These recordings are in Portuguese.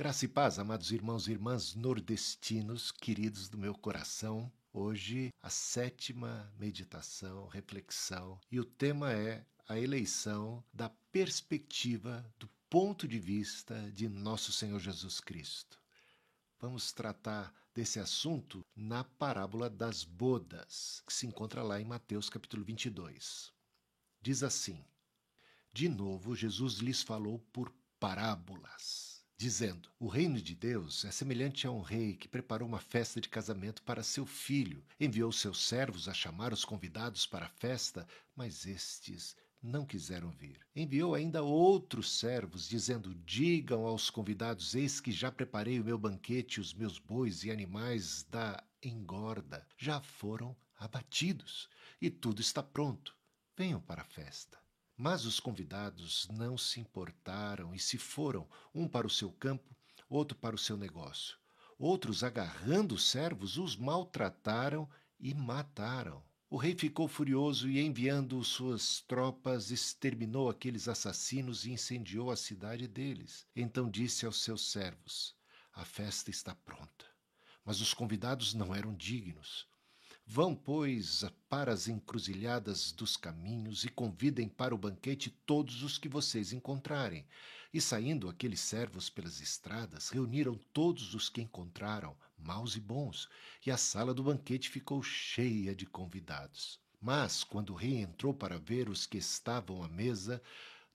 Graça e paz, amados irmãos e irmãs nordestinos, queridos do meu coração. Hoje, a sétima meditação, reflexão, e o tema é a eleição da perspectiva do ponto de vista de nosso Senhor Jesus Cristo. Vamos tratar desse assunto na parábola das bodas, que se encontra lá em Mateus capítulo 22. Diz assim: De novo, Jesus lhes falou por parábolas dizendo: O reino de Deus é semelhante a um rei que preparou uma festa de casamento para seu filho. Enviou seus servos a chamar os convidados para a festa, mas estes não quiseram vir. Enviou ainda outros servos, dizendo: Digam aos convidados: Eis que já preparei o meu banquete, os meus bois e animais da engorda já foram abatidos, e tudo está pronto. Venham para a festa. Mas os convidados não se importaram e se foram, um para o seu campo, outro para o seu negócio. Outros, agarrando os servos, os maltrataram e mataram. O rei ficou furioso e, enviando suas tropas, exterminou aqueles assassinos e incendiou a cidade deles. Então disse aos seus servos: A festa está pronta. Mas os convidados não eram dignos. Vão, pois, para as encruzilhadas dos caminhos e convidem para o banquete todos os que vocês encontrarem. E saindo aqueles servos pelas estradas, reuniram todos os que encontraram, maus e bons, e a sala do banquete ficou cheia de convidados. Mas, quando o rei entrou para ver os que estavam à mesa,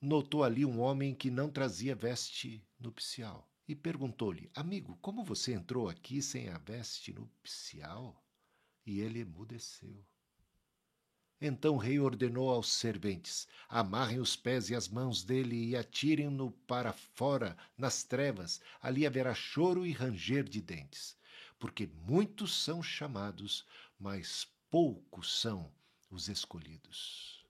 notou ali um homem que não trazia veste nupcial. E perguntou-lhe: Amigo, como você entrou aqui sem a veste nupcial? E ele emudeceu. Então o rei ordenou aos serventes: amarrem os pés e as mãos dele e atirem-no para fora, nas trevas. Ali haverá choro e ranger de dentes. Porque muitos são chamados, mas poucos são os escolhidos.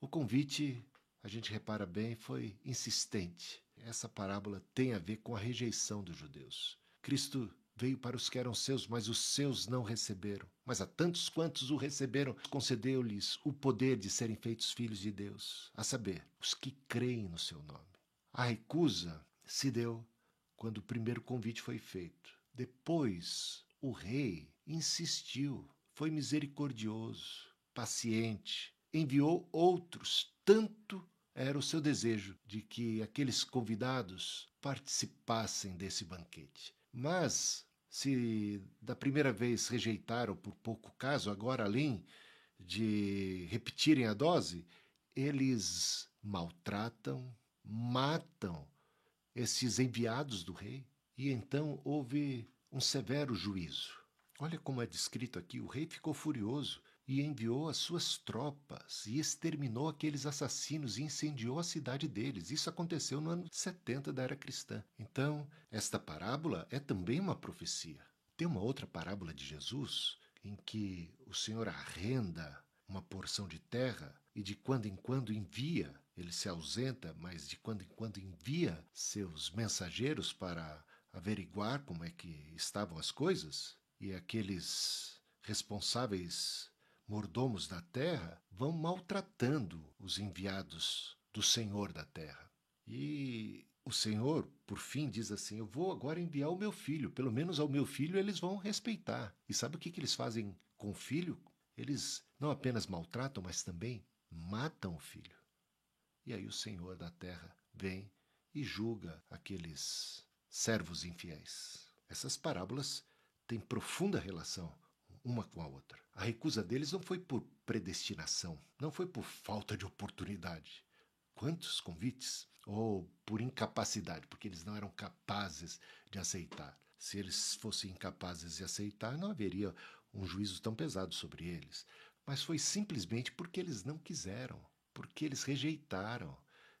O convite, a gente repara bem, foi insistente. Essa parábola tem a ver com a rejeição dos judeus. Cristo Veio para os que eram seus, mas os seus não receberam. Mas a tantos quantos o receberam, concedeu-lhes o poder de serem feitos filhos de Deus, a saber, os que creem no seu nome. A recusa se deu quando o primeiro convite foi feito. Depois, o rei insistiu, foi misericordioso, paciente, enviou outros, tanto era o seu desejo de que aqueles convidados participassem desse banquete. Mas se da primeira vez rejeitaram por pouco caso, agora além de repetirem a dose, eles maltratam, matam esses enviados do rei. E então houve um severo juízo. Olha como é descrito aqui: o rei ficou furioso e enviou as suas tropas e exterminou aqueles assassinos e incendiou a cidade deles. Isso aconteceu no ano 70 da era cristã. Então, esta parábola é também uma profecia. Tem uma outra parábola de Jesus em que o Senhor arrenda uma porção de terra e de quando em quando envia, ele se ausenta, mas de quando em quando envia seus mensageiros para averiguar como é que estavam as coisas, e aqueles responsáveis mordomos da terra vão maltratando os enviados do Senhor da terra. E o Senhor, por fim, diz assim: Eu vou agora enviar o meu filho, pelo menos ao meu filho eles vão respeitar. E sabe o que, que eles fazem com o filho? Eles não apenas maltratam, mas também matam o filho. E aí o Senhor da terra vem e julga aqueles servos infiéis. Essas parábolas têm profunda relação uma com a outra. A recusa deles não foi por predestinação, não foi por falta de oportunidade. Quantos convites? Ou por incapacidade, porque eles não eram capazes de aceitar. Se eles fossem incapazes de aceitar, não haveria um juízo tão pesado sobre eles. Mas foi simplesmente porque eles não quiseram, porque eles rejeitaram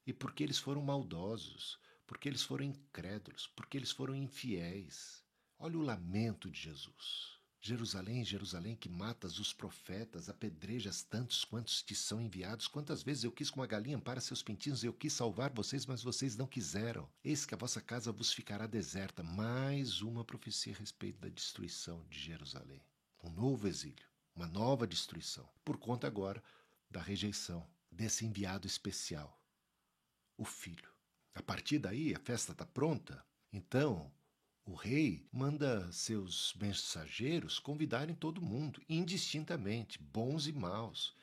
e porque eles foram maldosos, porque eles foram incrédulos, porque eles foram infiéis. Olha o lamento de Jesus. Jerusalém, Jerusalém, que matas os profetas, apedrejas tantos quantos te são enviados. Quantas vezes eu quis com uma galinha para seus pintinhos, eu quis salvar vocês, mas vocês não quiseram. Eis que a vossa casa vos ficará deserta. Mais uma profecia a respeito da destruição de Jerusalém. Um novo exílio, uma nova destruição, por conta agora da rejeição desse enviado especial, o filho. A partir daí, a festa está pronta, Então, o rei manda seus mensageiros convidarem todo mundo, indistintamente, bons e maus.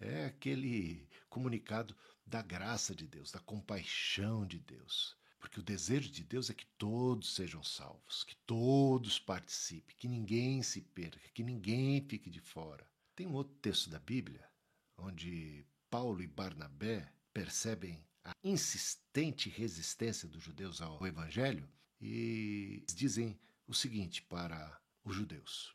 É aquele comunicado da graça de Deus, da compaixão de Deus. Porque o desejo de Deus é que todos sejam salvos, que todos participem, que ninguém se perca, que ninguém fique de fora. Tem um outro texto da Bíblia onde Paulo e Barnabé percebem a insistente resistência dos judeus ao evangelho e dizem o seguinte para os judeus: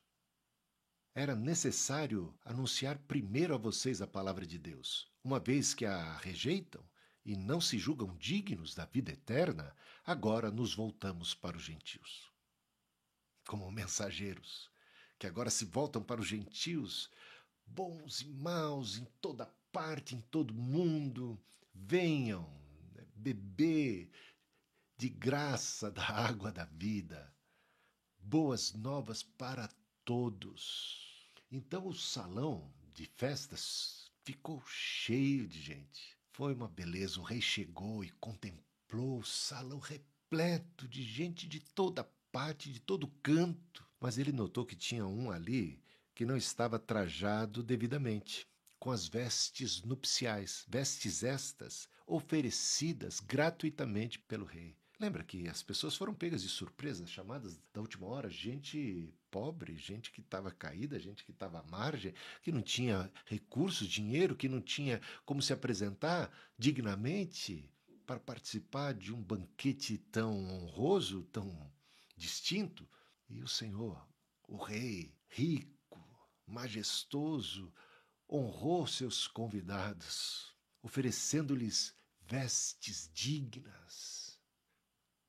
Era necessário anunciar primeiro a vocês a palavra de Deus. Uma vez que a rejeitam e não se julgam dignos da vida eterna, agora nos voltamos para os gentios. Como mensageiros, que agora se voltam para os gentios, bons e maus em toda parte, em todo mundo, venham né, beber de graça da água da vida, boas novas para todos. Então o salão de festas ficou cheio de gente. Foi uma beleza. O rei chegou e contemplou o salão repleto de gente de toda parte, de todo canto. Mas ele notou que tinha um ali que não estava trajado devidamente com as vestes nupciais, vestes estas oferecidas gratuitamente pelo rei. Lembra que as pessoas foram pegas de surpresa, chamadas da última hora, gente pobre, gente que estava caída, gente que estava à margem, que não tinha recursos, dinheiro, que não tinha como se apresentar dignamente para participar de um banquete tão honroso, tão distinto. E o Senhor, o Rei, rico, majestoso, honrou seus convidados, oferecendo-lhes vestes dignas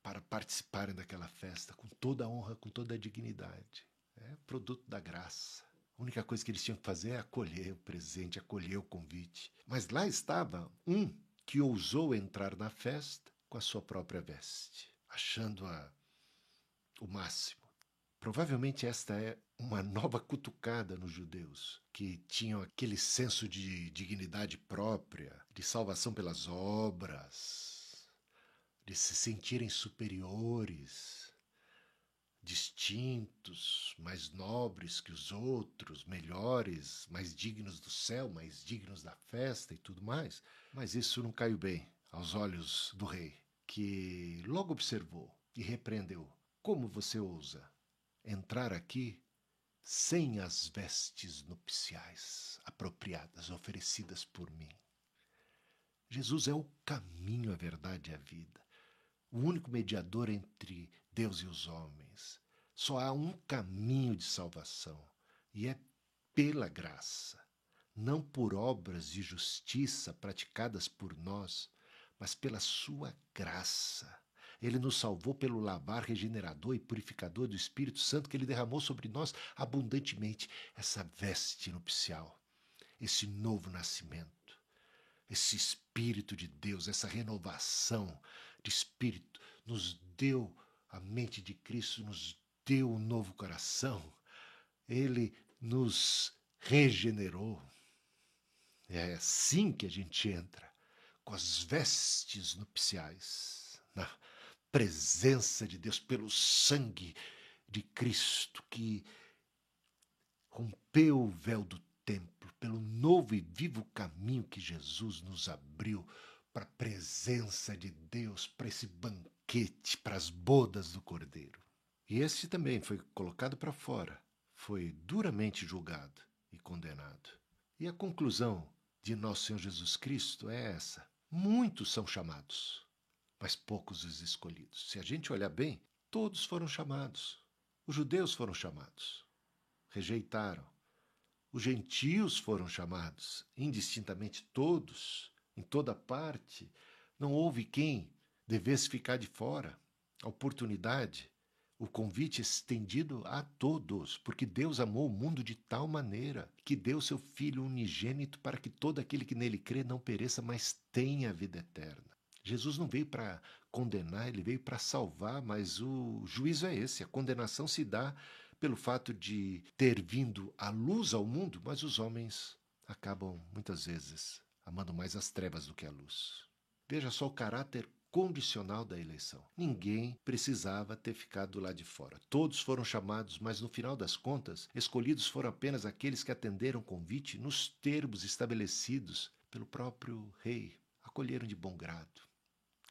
para participarem daquela festa com toda a honra, com toda a dignidade. É produto da graça. A única coisa que eles tinham que fazer é acolher o presente, acolher o convite. Mas lá estava um que ousou entrar na festa com a sua própria veste, achando-a o máximo. Provavelmente esta é uma nova cutucada nos judeus, que tinham aquele senso de dignidade própria, de salvação pelas obras, de se sentirem superiores, distintos, mais nobres que os outros, melhores, mais dignos do céu, mais dignos da festa e tudo mais. Mas isso não caiu bem aos olhos do rei, que logo observou e repreendeu: Como você ousa? entrar aqui sem as vestes nupciais apropriadas, oferecidas por mim. Jesus é o caminho, a verdade e a vida, o único mediador entre Deus e os homens. Só há um caminho de salvação, e é pela graça, não por obras de justiça praticadas por nós, mas pela sua graça. Ele nos salvou pelo lavar regenerador e purificador do Espírito Santo que ele derramou sobre nós abundantemente. Essa veste nupcial, esse novo nascimento, esse Espírito de Deus, essa renovação de espírito nos deu a mente de Cristo, nos deu um novo coração. Ele nos regenerou. É assim que a gente entra, com as vestes nupciais, na, presença de Deus, pelo sangue de Cristo que rompeu o véu do templo, pelo novo e vivo caminho que Jesus nos abriu para a presença de Deus, para esse banquete, para as bodas do Cordeiro. E este também foi colocado para fora, foi duramente julgado e condenado. E a conclusão de nosso Senhor Jesus Cristo é essa: muitos são chamados, mas poucos os escolhidos. Se a gente olhar bem, todos foram chamados. Os judeus foram chamados, rejeitaram. Os gentios foram chamados, indistintamente todos, em toda parte. Não houve quem devesse ficar de fora. A oportunidade, o convite estendido a todos, porque Deus amou o mundo de tal maneira que deu seu Filho unigênito para que todo aquele que nele crê não pereça, mas tenha a vida eterna. Jesus não veio para condenar, ele veio para salvar, mas o juízo é esse. A condenação se dá pelo fato de ter vindo a luz ao mundo, mas os homens acabam muitas vezes amando mais as trevas do que a luz. Veja só o caráter condicional da eleição. Ninguém precisava ter ficado lá de fora. Todos foram chamados, mas no final das contas, escolhidos foram apenas aqueles que atenderam o convite nos termos estabelecidos pelo próprio rei. Acolheram de bom grado,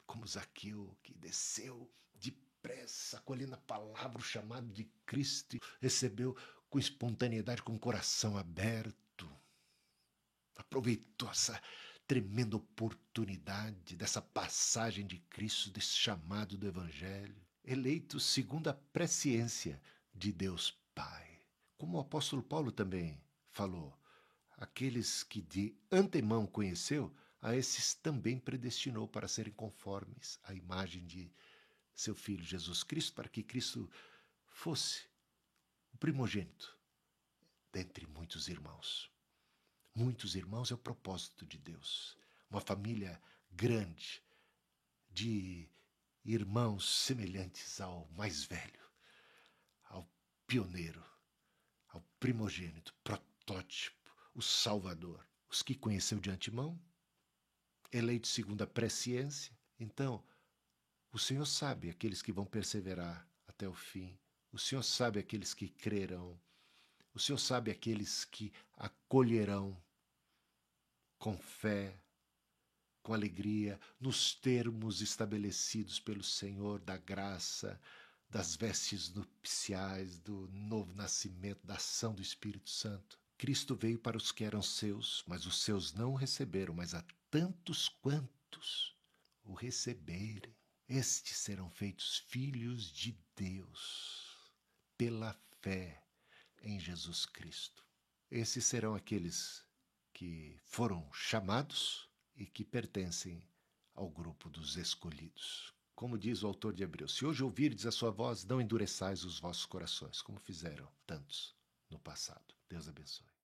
como Zaqueu, que desceu depressa, acolhendo a palavra, o chamado de Cristo, recebeu com espontaneidade, com o coração aberto. Aproveitou essa tremenda oportunidade dessa passagem de Cristo, desse chamado do Evangelho, eleito segundo a presciência de Deus Pai. Como o apóstolo Paulo também falou, aqueles que de antemão conheceu, a esses também predestinou para serem conformes à imagem de seu Filho Jesus Cristo, para que Cristo fosse o primogênito dentre muitos irmãos. Muitos irmãos é o propósito de Deus. Uma família grande de irmãos semelhantes ao mais velho, ao pioneiro, ao primogênito, protótipo, o Salvador. Os que conheceu de antemão, eleito segundo a presciência. Então, o Senhor sabe aqueles que vão perseverar até o fim. O Senhor sabe aqueles que crerão. O Senhor sabe aqueles que acolherão com fé, com alegria, nos termos estabelecidos pelo Senhor da graça, das vestes nupciais, do novo nascimento, da ação do Espírito Santo. Cristo veio para os que eram seus, mas os seus não o receberam, mas a tantos quantos o receberem, estes serão feitos filhos de Deus pela fé em Jesus Cristo. Esses serão aqueles que foram chamados e que pertencem ao grupo dos escolhidos. Como diz o autor de Hebreus: Se hoje ouvirdes a sua voz, não endureçais os vossos corações, como fizeram tantos no passado. Deus abençoe.